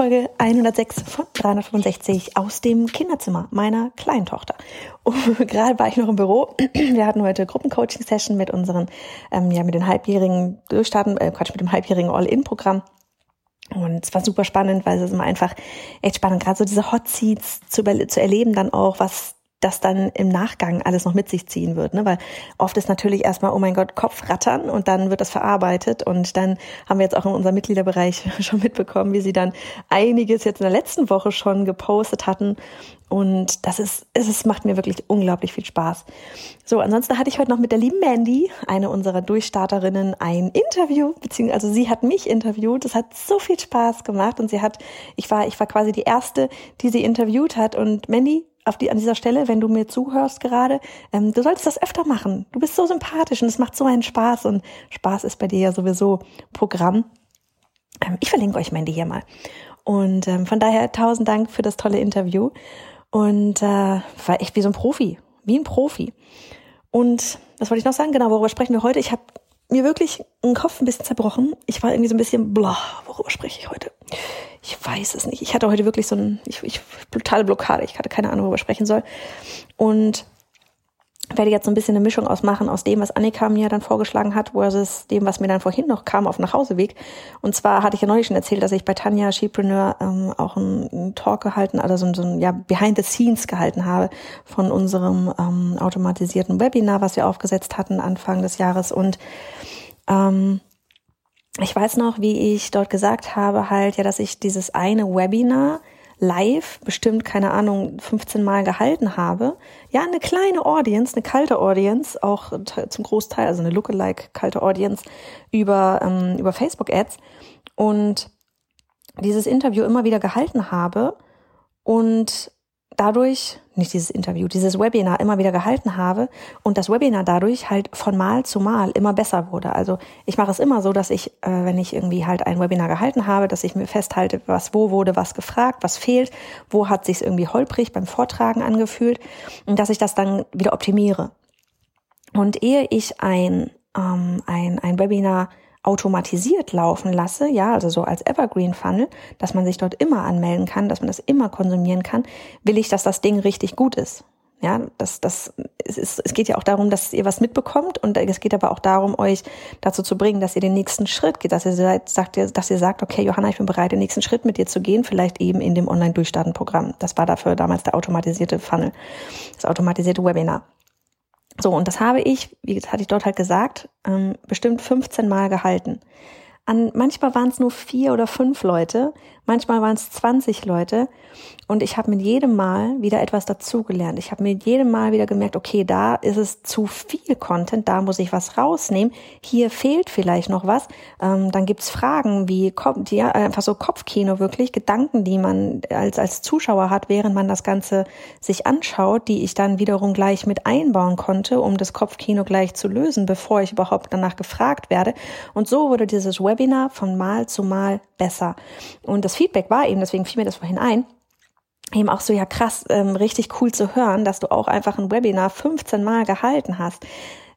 Folge 106 von 365 aus dem Kinderzimmer meiner kleinen. Und gerade war ich noch im Büro. Wir hatten heute Gruppencoaching-Session mit unseren, ähm, ja, mit den halbjährigen Durchstarten, äh, Quatsch, mit dem halbjährigen All-In-Programm. Und es war super spannend, weil es ist immer einfach echt spannend, gerade so diese Hot Seats zu, zu erleben, dann auch, was das dann im Nachgang alles noch mit sich ziehen wird. Ne? Weil oft ist natürlich erstmal, oh mein Gott, Kopf rattern und dann wird das verarbeitet. Und dann haben wir jetzt auch in unserem Mitgliederbereich schon mitbekommen, wie sie dann einiges jetzt in der letzten Woche schon gepostet hatten. Und das ist, es macht mir wirklich unglaublich viel Spaß. So, ansonsten hatte ich heute noch mit der lieben Mandy, eine unserer Durchstarterinnen, ein Interview, beziehungsweise also sie hat mich interviewt. Das hat so viel Spaß gemacht und sie hat, ich war, ich war quasi die erste, die sie interviewt hat. Und Mandy, auf die, an dieser Stelle, wenn du mir zuhörst gerade, ähm, du solltest das öfter machen. Du bist so sympathisch und es macht so einen Spaß und Spaß ist bei dir ja sowieso Programm. Ähm, ich verlinke euch Mandy hier mal. Und ähm, von daher tausend Dank für das tolle Interview und äh, war echt wie so ein Profi, wie ein Profi. Und was wollte ich noch sagen? Genau, worüber sprechen wir heute? Ich habe mir wirklich einen Kopf ein bisschen zerbrochen. Ich war irgendwie so ein bisschen, blah, worüber spreche ich heute? Ich weiß es nicht. Ich hatte heute wirklich so ein, ich, ich brutale Blockade. Ich hatte keine Ahnung, worüber sprechen soll. Und werde jetzt so ein bisschen eine Mischung ausmachen aus dem, was Annika mir dann vorgeschlagen hat, versus dem, was mir dann vorhin noch kam auf dem Nachhauseweg. Und zwar hatte ich ja neulich schon erzählt, dass ich bei Tanja Shepreneur ähm, auch einen, einen Talk gehalten, also so, so ein ja, Behind the Scenes gehalten habe von unserem ähm, automatisierten Webinar, was wir aufgesetzt hatten Anfang des Jahres. Und ähm, ich weiß noch, wie ich dort gesagt habe, halt, ja, dass ich dieses eine Webinar live bestimmt, keine Ahnung, 15 Mal gehalten habe. Ja, eine kleine Audience, eine kalte Audience, auch zum Großteil, also eine Lookalike kalte Audience über, ähm, über Facebook-Ads und dieses Interview immer wieder gehalten habe und dadurch, nicht dieses Interview, dieses Webinar immer wieder gehalten habe und das Webinar dadurch halt von Mal zu Mal immer besser wurde. Also ich mache es immer so, dass ich, äh, wenn ich irgendwie halt ein Webinar gehalten habe, dass ich mir festhalte, was wo wurde was gefragt, was fehlt, wo hat sich irgendwie holprig beim Vortragen angefühlt und dass ich das dann wieder optimiere. Und ehe ich ein, ähm, ein, ein Webinar automatisiert laufen lasse, ja, also so als Evergreen Funnel, dass man sich dort immer anmelden kann, dass man das immer konsumieren kann, will ich, dass das Ding richtig gut ist. Ja, das, das, es, ist, es geht ja auch darum, dass ihr was mitbekommt und es geht aber auch darum, euch dazu zu bringen, dass ihr den nächsten Schritt geht, dass ihr sagt, dass ihr sagt, okay, Johanna, ich bin bereit, den nächsten Schritt mit dir zu gehen, vielleicht eben in dem Online-Durchstarten-Programm. Das war dafür damals der automatisierte Funnel, das automatisierte Webinar. So, und das habe ich, wie hatte ich dort halt gesagt, ähm, bestimmt 15 Mal gehalten. An, manchmal waren es nur vier oder fünf Leute, manchmal waren es 20 Leute und ich habe mit jedem Mal wieder etwas dazugelernt. Ich habe mit jedem Mal wieder gemerkt, okay, da ist es zu viel Content, da muss ich was rausnehmen. Hier fehlt vielleicht noch was. Ähm, dann gibt's Fragen wie die, einfach so Kopfkino wirklich, Gedanken, die man als, als Zuschauer hat, während man das Ganze sich anschaut, die ich dann wiederum gleich mit einbauen konnte, um das Kopfkino gleich zu lösen, bevor ich überhaupt danach gefragt werde. Und so wurde dieses Webinar von Mal zu Mal besser. Und das Feedback war eben, deswegen fiel mir das vorhin ein, eben auch so, ja krass, ähm, richtig cool zu hören, dass du auch einfach ein Webinar 15 Mal gehalten hast.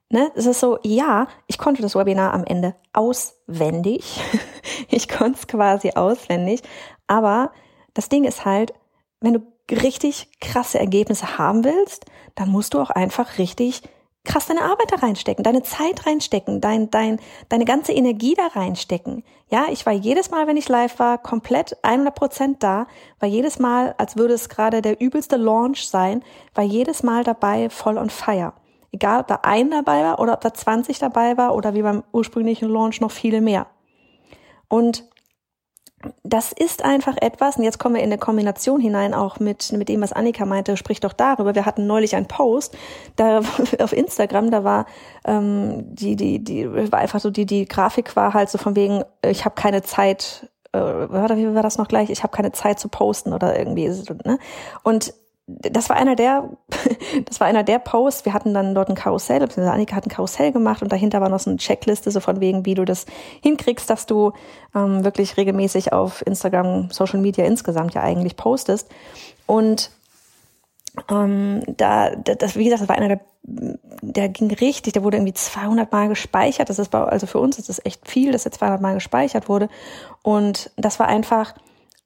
Ne? Es ist so, ja, ich konnte das Webinar am Ende auswendig. ich konnte es quasi auswendig. Aber das Ding ist halt, wenn du richtig krasse Ergebnisse haben willst, dann musst du auch einfach richtig krass deine Arbeit da reinstecken, deine Zeit reinstecken, dein, dein, deine ganze Energie da reinstecken. Ja, ich war jedes Mal, wenn ich live war, komplett 100 Prozent da, war jedes Mal, als würde es gerade der übelste Launch sein, war jedes Mal dabei voll on fire. Egal, ob da ein dabei war oder ob da 20 dabei war oder wie beim ursprünglichen Launch noch viele mehr. Und das ist einfach etwas, und jetzt kommen wir in eine Kombination hinein, auch mit, mit dem, was Annika meinte, sprich doch darüber. Wir hatten neulich einen Post da auf Instagram, da war ähm, die, die, die war einfach so, die, die Grafik war halt so von wegen, ich habe keine Zeit, äh, wie war das noch gleich? Ich habe keine Zeit zu posten oder irgendwie. Ne? Und das war einer der, das war einer der Posts. Wir hatten dann dort ein Karussell, beziehungsweise Annika hat ein Karussell gemacht und dahinter war noch so eine Checkliste, so von wegen, wie du das hinkriegst, dass du ähm, wirklich regelmäßig auf Instagram, Social Media insgesamt ja eigentlich postest. Und ähm, da, das, wie gesagt, das war einer der, der ging richtig, der wurde irgendwie 200 Mal gespeichert. Das ist bei, also für uns ist das echt viel, dass er 200 Mal gespeichert wurde. Und das war einfach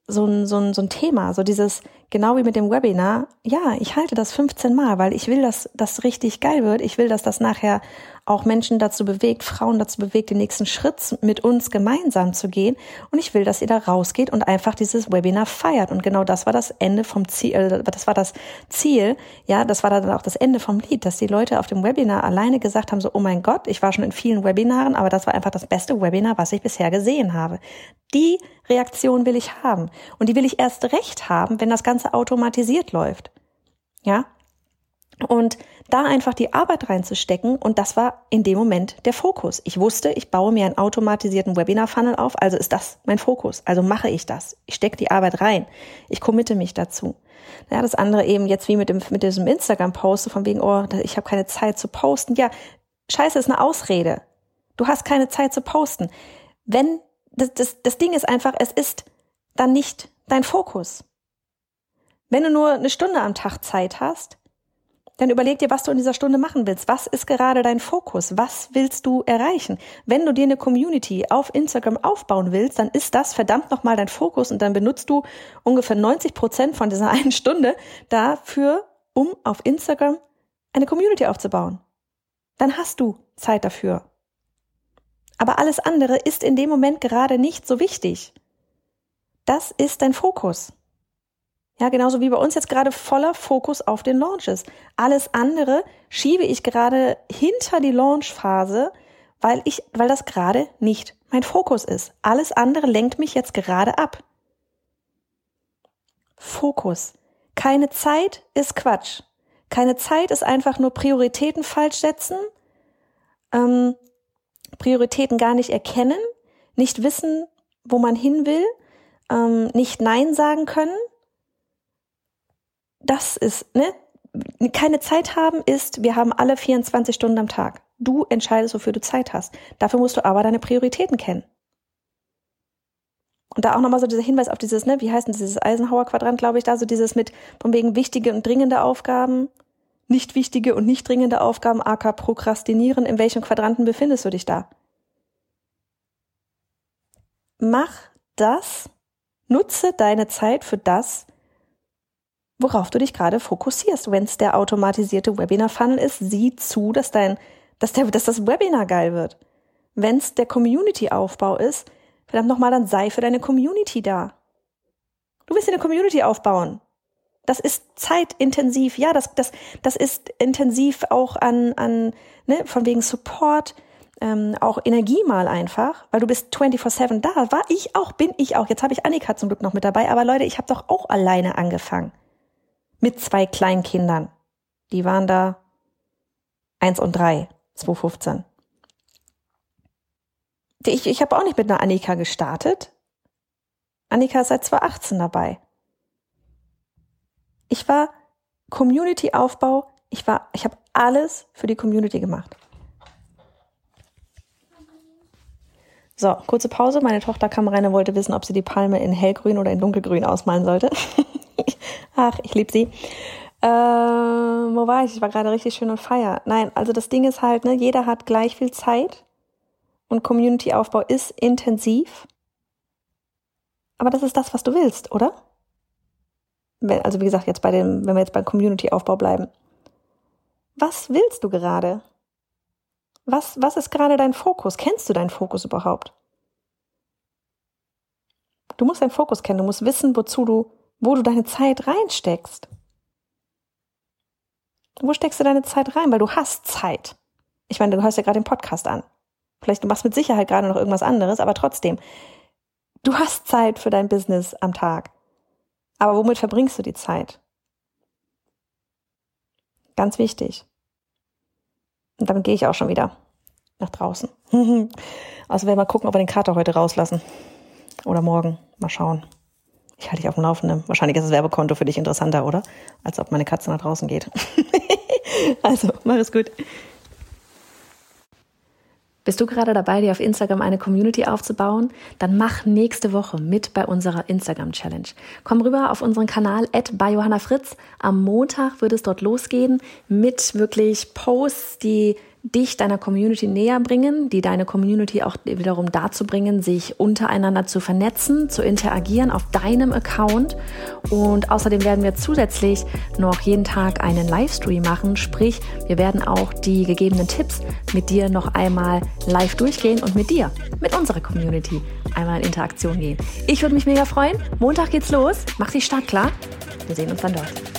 so ein, so ein, so ein Thema, so dieses, genau wie mit dem Webinar, ja, ich halte das 15 Mal, weil ich will, dass das richtig geil wird. Ich will, dass das nachher auch Menschen dazu bewegt, Frauen dazu bewegt, den nächsten Schritt mit uns gemeinsam zu gehen. Und ich will, dass ihr da rausgeht und einfach dieses Webinar feiert. Und genau das war das Ende vom Ziel, äh, das war das Ziel, ja, das war dann auch das Ende vom Lied, dass die Leute auf dem Webinar alleine gesagt haben, so, oh mein Gott, ich war schon in vielen Webinaren, aber das war einfach das beste Webinar, was ich bisher gesehen habe. Die Reaktion will ich haben. Und die will ich erst recht haben, wenn das Ganze automatisiert läuft. Ja? Und da einfach die Arbeit reinzustecken und das war in dem Moment der Fokus. Ich wusste, ich baue mir einen automatisierten Webinar-Funnel auf, also ist das mein Fokus. Also mache ich das. Ich stecke die Arbeit rein. Ich committe mich dazu. Ja, das andere eben jetzt wie mit dem mit diesem Instagram-Post von wegen, oh, ich habe keine Zeit zu posten. Ja, scheiße ist eine Ausrede. Du hast keine Zeit zu posten. Wenn das, das, das Ding ist einfach, es ist dann nicht dein Fokus. Wenn du nur eine Stunde am Tag Zeit hast, dann überleg dir, was du in dieser Stunde machen willst. Was ist gerade dein Fokus? Was willst du erreichen? Wenn du dir eine Community auf Instagram aufbauen willst, dann ist das verdammt nochmal dein Fokus und dann benutzt du ungefähr 90 Prozent von dieser einen Stunde dafür, um auf Instagram eine Community aufzubauen. Dann hast du Zeit dafür. Aber alles andere ist in dem Moment gerade nicht so wichtig. Das ist dein Fokus. Ja, genauso wie bei uns jetzt gerade voller Fokus auf den Launches. Alles andere schiebe ich gerade hinter die Launchphase, weil ich, weil das gerade nicht mein Fokus ist. Alles andere lenkt mich jetzt gerade ab. Fokus. Keine Zeit ist Quatsch. Keine Zeit ist einfach nur Prioritäten falsch setzen, ähm, Prioritäten gar nicht erkennen, nicht wissen, wo man hin will, ähm, nicht Nein sagen können, das ist, ne? Keine Zeit haben ist, wir haben alle 24 Stunden am Tag. Du entscheidest, wofür du Zeit hast. Dafür musst du aber deine Prioritäten kennen. Und da auch nochmal so dieser Hinweis auf dieses, ne, wie heißt denn dieses Eisenhower-Quadrant, glaube ich, da, so dieses mit von wegen wichtige und dringende Aufgaben, nicht wichtige und nicht dringende Aufgaben, aka Prokrastinieren. In welchem Quadranten befindest du dich da? Mach das, nutze deine Zeit für das, worauf du dich gerade fokussierst. Wenn es der automatisierte Webinar-Funnel ist, sieh zu, dass dein, dass, der, dass das Webinar geil wird. Wenn es der Community-Aufbau ist, verdammt nochmal, dann sei für deine Community da. Du willst eine Community aufbauen. Das ist zeitintensiv. Ja, das, das, das ist intensiv auch an, an ne, von wegen Support, ähm, auch Energie mal einfach, weil du bist 24-7 da. War ich auch, bin ich auch. Jetzt habe ich Annika zum Glück noch mit dabei, aber Leute, ich habe doch auch alleine angefangen mit zwei Kleinkindern. Die waren da eins und drei, 2015. Ich, ich habe auch nicht mit einer Annika gestartet. Annika ist seit 2018 dabei. Ich war Community-Aufbau. Ich war, ich habe alles für die Community gemacht. So, kurze Pause. Meine Tochter kam rein und wollte wissen, ob sie die Palme in hellgrün oder in dunkelgrün ausmalen sollte. Ach, ich liebe sie. Äh, wo war ich? Ich war gerade richtig schön und feier. Nein, also das Ding ist halt, ne, jeder hat gleich viel Zeit und Community-Aufbau ist intensiv. Aber das ist das, was du willst, oder? Also wie gesagt, jetzt bei dem, wenn wir jetzt beim Community-Aufbau bleiben. Was willst du gerade? Was, was ist gerade dein Fokus? Kennst du deinen Fokus überhaupt? Du musst deinen Fokus kennen, du musst wissen, wozu du wo du deine Zeit reinsteckst. Wo steckst du deine Zeit rein? Weil du hast Zeit. Ich meine, du hörst ja gerade den Podcast an. Vielleicht du machst mit Sicherheit gerade noch irgendwas anderes, aber trotzdem. Du hast Zeit für dein Business am Tag. Aber womit verbringst du die Zeit? Ganz wichtig. Und damit gehe ich auch schon wieder nach draußen. also werden wir mal gucken, ob wir den Kater heute rauslassen. Oder morgen. Mal schauen. Ich halte dich auf dem Laufenden. Wahrscheinlich ist das Werbekonto für dich interessanter, oder? Als ob meine Katze nach draußen geht. also, mach es gut. Bist du gerade dabei, dir auf Instagram eine Community aufzubauen? Dann mach nächste Woche mit bei unserer Instagram Challenge. Komm rüber auf unseren Kanal bei Johanna Fritz. Am Montag wird es dort losgehen mit wirklich Posts, die dich deiner Community näher bringen, die deine Community auch wiederum dazu bringen, sich untereinander zu vernetzen, zu interagieren auf deinem Account. Und außerdem werden wir zusätzlich noch jeden Tag einen Livestream machen, sprich, wir werden auch die gegebenen Tipps mit dir noch einmal live durchgehen und mit dir, mit unserer Community einmal in Interaktion gehen. Ich würde mich mega freuen. Montag geht's los. Mach dich stark klar. Wir sehen uns dann dort.